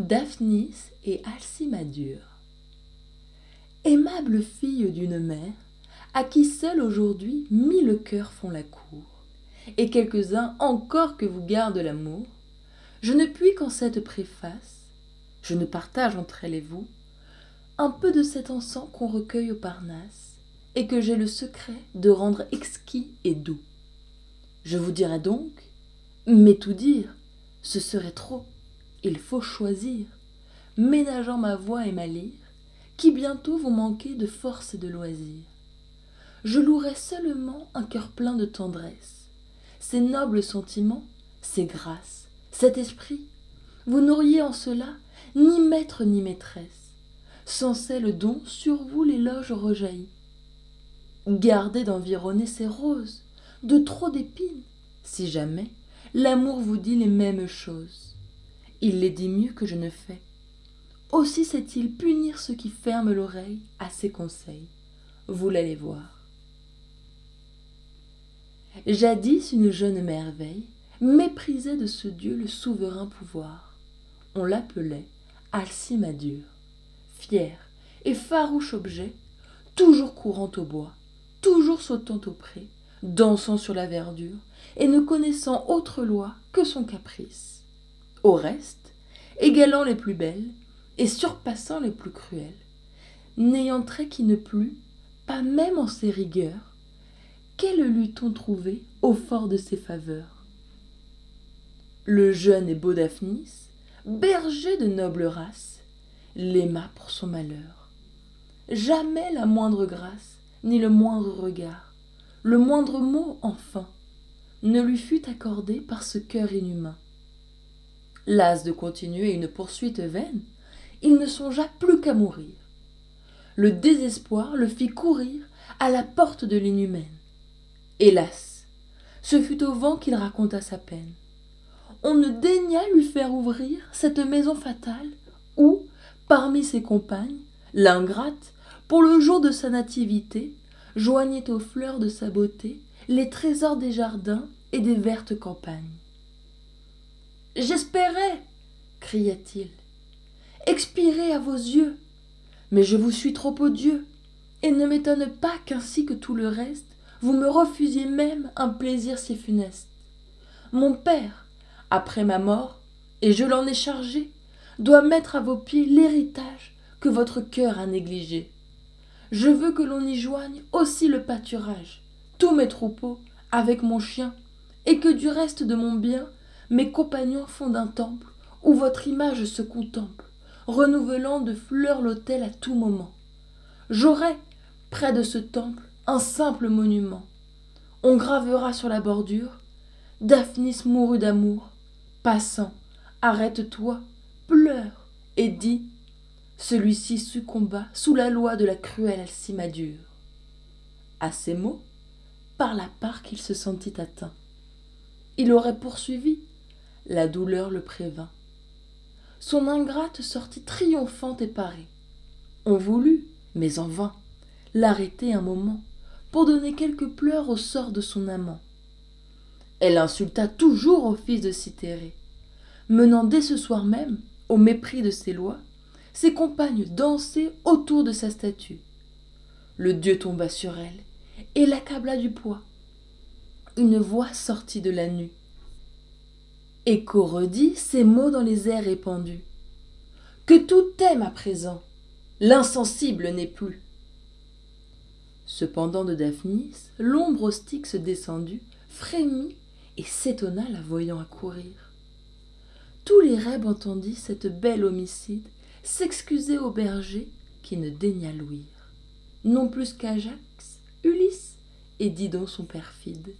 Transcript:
Daphnis et Alcimadure. Aimable fille d'une mère, à qui seul aujourd'hui mille cœurs font la cour, et quelques-uns encore que vous garde l'amour, je ne puis qu'en cette préface, je ne partage entre elle et vous, un peu de cet encens qu'on recueille au Parnasse, et que j'ai le secret de rendre exquis et doux. Je vous dirai donc, mais tout dire, ce serait trop il faut choisir, ménageant ma voix et ma lyre, qui bientôt vont manquer de force et de loisir. Je louerai seulement un cœur plein de tendresse, ces nobles sentiments, ces grâces, cet esprit. Vous n'auriez en cela ni maître ni maîtresse, sans celle dont sur vous l'éloge rejaillit. Gardez d'environner ces roses, de trop d'épines, si jamais l'amour vous dit les mêmes choses il les dit mieux que je ne fais. Aussi sait-il punir ceux qui ferment l'oreille à ses conseils. Vous l'allez voir. Jadis une jeune merveille méprisait de ce Dieu le souverain pouvoir. On l'appelait Alcimadure. Fier et farouche objet, toujours courant au bois, toujours sautant au pré, dansant sur la verdure, et ne connaissant autre loi que son caprice au reste, égalant les plus belles et surpassant les plus cruelles, n'ayant trait qui ne plût, pas même en ses rigueurs, quelle l'eût-on trouvé au fort de ses faveurs? Le jeune et beau Daphnis, berger de noble race, l'aima pour son malheur. Jamais la moindre grâce, ni le moindre regard, le moindre mot enfin, ne lui fut accordé par ce cœur inhumain. Las de continuer une poursuite vaine, il ne songea plus qu'à mourir. Le désespoir le fit courir à la porte de l'inhumaine. Hélas, ce fut au vent qu'il raconta sa peine. On ne daigna lui faire ouvrir cette maison fatale où, parmi ses compagnes, l'ingrate, pour le jour de sa nativité, joignait aux fleurs de sa beauté les trésors des jardins et des vertes campagnes. J'espérais, cria-t-il, expirer à vos yeux, mais je vous suis trop odieux, et ne m'étonne pas qu'ainsi que tout le reste, vous me refusiez même un plaisir si funeste. Mon père, après ma mort, et je l'en ai chargé, doit mettre à vos pieds l'héritage que votre cœur a négligé. Je veux que l'on y joigne aussi le pâturage, tous mes troupeaux, avec mon chien, et que du reste de mon bien, mes compagnons fondent un temple où votre image se contemple, renouvelant de fleurs l'autel à tout moment. J'aurai, près de ce temple, un simple monument. On gravera sur la bordure Daphnis mourut d'amour. Passant, arrête-toi, pleure et dis Celui-ci succomba sous la loi de la cruelle Alcimadure. À ces mots, par la part qu'il se sentit atteint. Il aurait poursuivi, la douleur le prévint. Son ingrate sortit triomphante et parée. On voulut, mais en vain, l'arrêter un moment pour donner quelques pleurs au sort de son amant. Elle insulta toujours au fils de Cythérée, menant dès ce soir même, au mépris de ses lois, ses compagnes danser autour de sa statue. Le dieu tomba sur elle et l'accabla du poids. Une voix sortit de la nuit. Écho redit ces mots dans les airs répandus. Que tout aime à présent, l'insensible n'est plus. Cependant de Daphnis, l'ombre au Styx descendue frémit et s'étonna la voyant accourir. Tous les rêves entendit cette belle homicide s'excuser au berger qui ne daigna louir, non plus qu'Ajax, Ulysse et Didon son perfide.